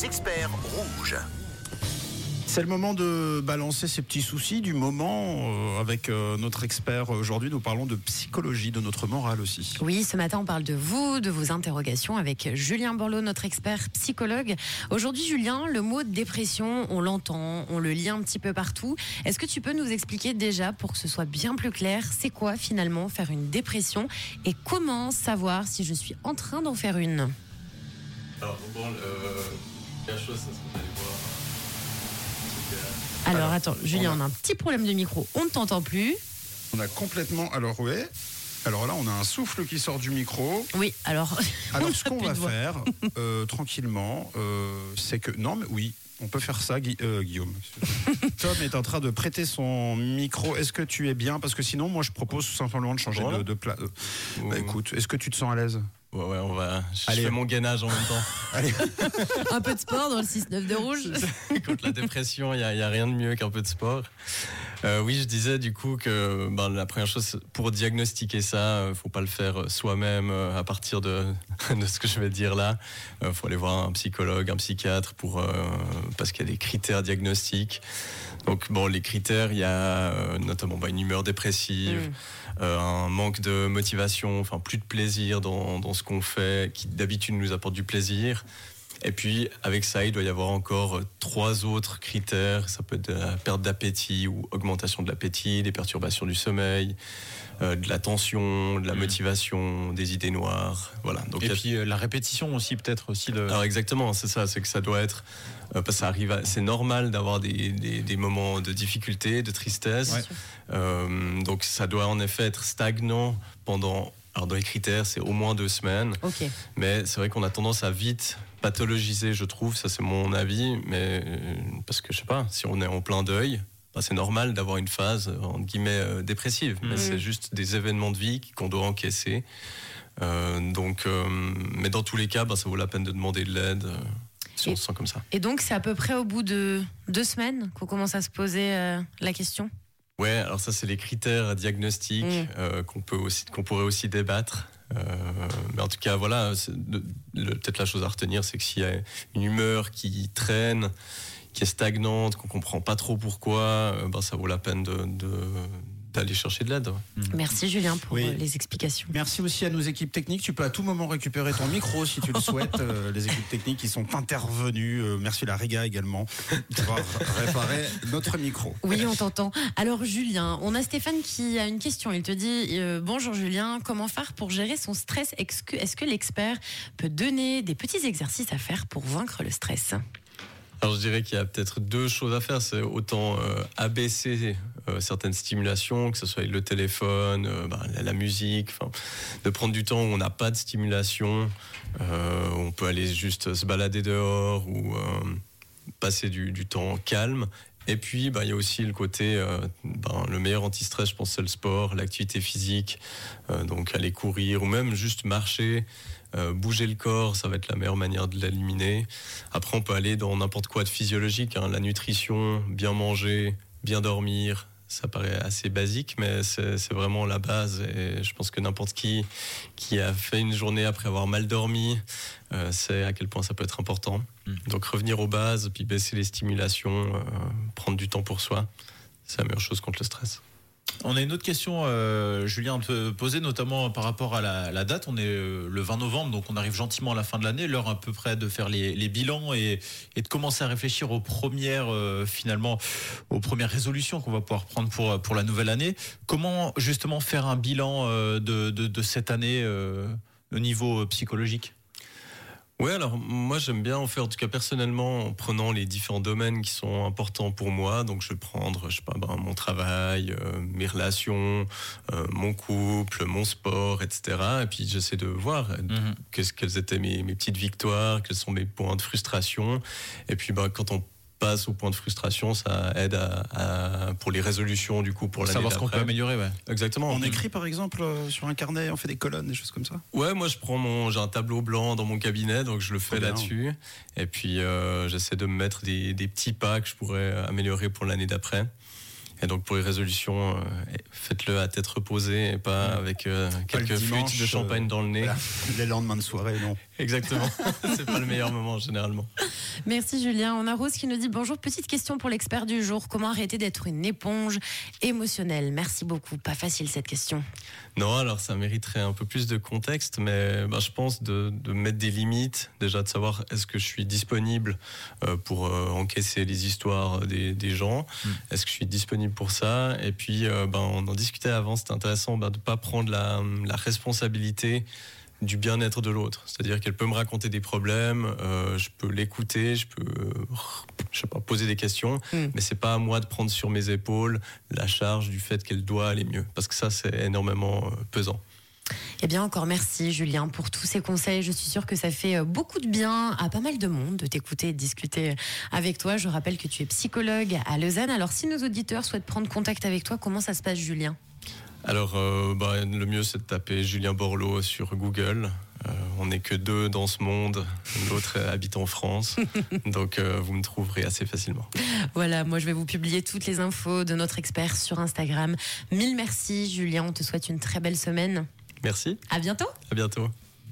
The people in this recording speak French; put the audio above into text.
les experts rouges. C'est le moment de balancer ces petits soucis du moment euh, avec euh, notre expert. Aujourd'hui, nous parlons de psychologie, de notre morale aussi. Oui, ce matin, on parle de vous, de vos interrogations avec Julien Borloo, notre expert psychologue. Aujourd'hui, Julien, le mot dépression, on l'entend, on le lit un petit peu partout. Est-ce que tu peux nous expliquer déjà, pour que ce soit bien plus clair, c'est quoi finalement faire une dépression et comment savoir si je suis en train d'en faire une? Alors, bon, la chose, c'est ce qu'on allait voir. Alors, Alors, attends, Julien, on a- on a un petit problème de micro, on ne t'entend plus. On a complètement. Alors, ouais. Alors là, on a un souffle qui sort du micro. Oui, alors. Alors, ce qu'on va faire, euh, tranquillement, euh, c'est que. Non, mais oui, on peut faire ça, Gui- euh, Guillaume. Tom est en train de prêter son micro. Est-ce que tu es bien? Parce que sinon, moi, je propose tout simplement de changer Voilà. de, de pla- euh, Bah, écoute, est-ce que tu te sens à l'aise? Ouais, ouais, on va. Je Allez. fais mon gainage en même temps. Allez, Un peu de sport dans le 6-9 de rouge. Contre la dépression, il n'y a rien de mieux qu'un peu de sport. Euh, oui, je disais du coup que ben, la première chose, pour diagnostiquer ça, il faut pas le faire soi-même euh, à partir de, de ce que je vais dire là. Il faut aller voir un psychologue, un psychiatre, pour, euh, parce qu'il y a des critères diagnostiques. Donc bon, les critères, il y a euh, notamment ben, une humeur dépressive, Mm. euh, un manque de motivation, enfin plus de plaisir dans, dans ce qu'on fait, qui d'habitude nous apporte du plaisir. Et puis avec ça, il doit y avoir encore euh, trois autres critères. Ça peut être de la perte d'appétit ou augmentation de l'appétit, des perturbations du sommeil, euh, de la tension, de la motivation, des idées noires. Voilà. Donc Et a- puis euh, la répétition aussi, peut-être aussi. De... alors exactement, c'est ça, c'est que ça doit être, euh, parce que ça arrive, à- c'est normal d'avoir des, des, des moments de difficulté, de tristesse. Ouais. Euh, donc ça doit en effet être stagnant pendant. Alors dans les critères, c'est au moins deux semaines, mais c'est vrai qu'on a tendance à vite pathologiser, je trouve, ça c'est mon avis, mais euh, parce que je sais pas, si on est en plein deuil. bah, c'est normal d'avoir une phase entre guillemets euh, dépressive, mais Mhm. c'est juste des événements de vie qu'on doit encaisser. Euh, donc, euh, mais dans tous les cas, bah, ça vaut la peine de demander de l'aide si on se sent comme ça. Et donc, c'est à peu près au bout de deux semaines qu'on commence à se poser la question? Ouais, alors ça c'est les critères diagnostiques Mm. euh, qu'on peut aussi, qu'on pourrait aussi débattre. Euh, mais en tout cas, voilà, peut-être la chose à retenir, c'est que s'il y a une humeur qui traîne, qui est stagnante, qu'on comprend pas trop pourquoi, euh, ben, ça vaut la peine de, de- d'aller chercher de l'aide. ouais. Merci Julien pour Oui. euh, les explications. Merci aussi à nos équipes techniques. Tu peux à tout moment récupérer ton micro si tu le souhaites. Euh, les équipes techniques qui sont intervenues. Euh, merci la Riga également d'avoir réparé notre micro. Oui, on t'entend. Alors Julien, on a Stéphane qui a une question. Il te dit euh, bonjour Julien, comment faire pour gérer son stress? Est-ce que, l'expert peut donner des petits exercices à faire pour vaincre le stress? Alors je dirais qu'il y a peut-être deux choses à faire. C'est autant euh, abaisser euh, certaines stimulations, que ce soit le téléphone, euh, bah, la, musique, de prendre du temps où on n'a pas de stimulation. Euh, on peut aller juste se balader dehors ou euh, passer du, temps calme. Et puis, bah, il y a aussi le côté, euh, ben, le meilleur anti-stress, je pense, c'est le sport, l'activité physique. Euh, donc, aller courir ou même juste marcher, euh, bouger le corps, ça va être la meilleure manière de l'éliminer. Après, on peut aller dans n'importe quoi de physiologique, hein, la nutrition, bien manger, bien dormir. Ça paraît assez basique, mais c'est vraiment la base. Et je pense que n'importe qui qui a fait une journée après avoir mal dormi euh, sait à quel point ça peut être important. Mm. Donc revenir aux bases, puis baisser les stimulations, euh, prendre du temps pour soi, c'est la meilleure chose contre le stress. On a une autre question, euh, Julien, poser, notamment par rapport à la, date. On est euh, le 20 novembre, donc on arrive gentiment à la fin de l'année, l'heure à peu près de faire les, bilans et, de commencer à réfléchir aux premières, euh, finalement, aux premières résolutions qu'on va pouvoir prendre pour, pour la nouvelle année. Comment justement faire un bilan euh, de, de, cette année au niveau psychologique? Ouais, alors moi j'aime bien en faire, en tout cas personnellement, en prenant les différents domaines qui sont importants pour moi. Donc je vais prendre, je sais pas, ben, mon travail, euh, mes relations, euh, mon couple, mon sport, etc. Et puis j'essaie de voir euh, Mhm. qu'est-ce quelles étaient mes, mes petites victoires, quels sont mes points de frustration. Et puis ben, quand on passe au point de frustration, ça aide à, à- pour les résolutions du coup pour l'année Savoir ce qu'on peut améliorer, ouais. Exactement. On écrit par exemple euh, sur un carnet, on fait des colonnes, des choses comme ça? Ouais, moi je prends mon, j'ai un tableau blanc dans mon cabinet, donc je le fais là-dessus. Et puis euh, j'essaie de me mettre des, des petits pas que je pourrais améliorer pour l'année d'après. Et donc pour les résolutions, euh, faites-le à tête reposée et pas avec euh, quelques dimanche, flûtes de champagne euh, dans le nez. Voilà. Les lendemains de soirée, non. Exactement. c'est pas le meilleur moment généralement. Merci Julien. On a Rose qui nous dit bonjour. Petite question pour l'expert du jour. Comment arrêter d'être une éponge émotionnelle? Merci beaucoup. Pas facile cette question. Non, alors ça mériterait un peu plus de contexte, mais bah, je pense de, de, mettre des limites, déjà de savoir est-ce que je suis disponible euh, pour euh, encaisser les histoires des, des gens, mm. est-ce que je suis disponible pour ça, et puis euh, bah, on en discutait avant, c'était intéressant bah, de ne pas prendre la, la responsabilité du bien-être de l'autre. C'est-à-dire qu'elle peut me raconter des problèmes, euh, je peux l'écouter, je peux, je sais pas, poser des questions, mm. mais c'est pas à moi de prendre sur mes épaules la charge du fait qu'elle doit aller mieux, parce que ça c'est énormément euh, pesant. Eh bien, encore merci Julien pour tous ces conseils. Je suis sûre que ça fait euh, beaucoup de bien à pas mal de monde de t'écouter et de discuter avec toi. Je rappelle que tu es psychologue à Lausanne. Alors, si nos auditeurs souhaitent prendre contact avec toi, comment ça se passe, Julien? Alors, euh, bah, le mieux, c'est de taper Julien Borloo sur Google. Euh, on n'est que deux dans ce monde. L'autre habite en France. Donc, euh, vous me trouverez assez facilement. Voilà, moi, je vais vous publier toutes les infos de notre expert sur Instagram. Mille merci, Julien. On te souhaite une très belle semaine. Merci. À bientôt. À bientôt.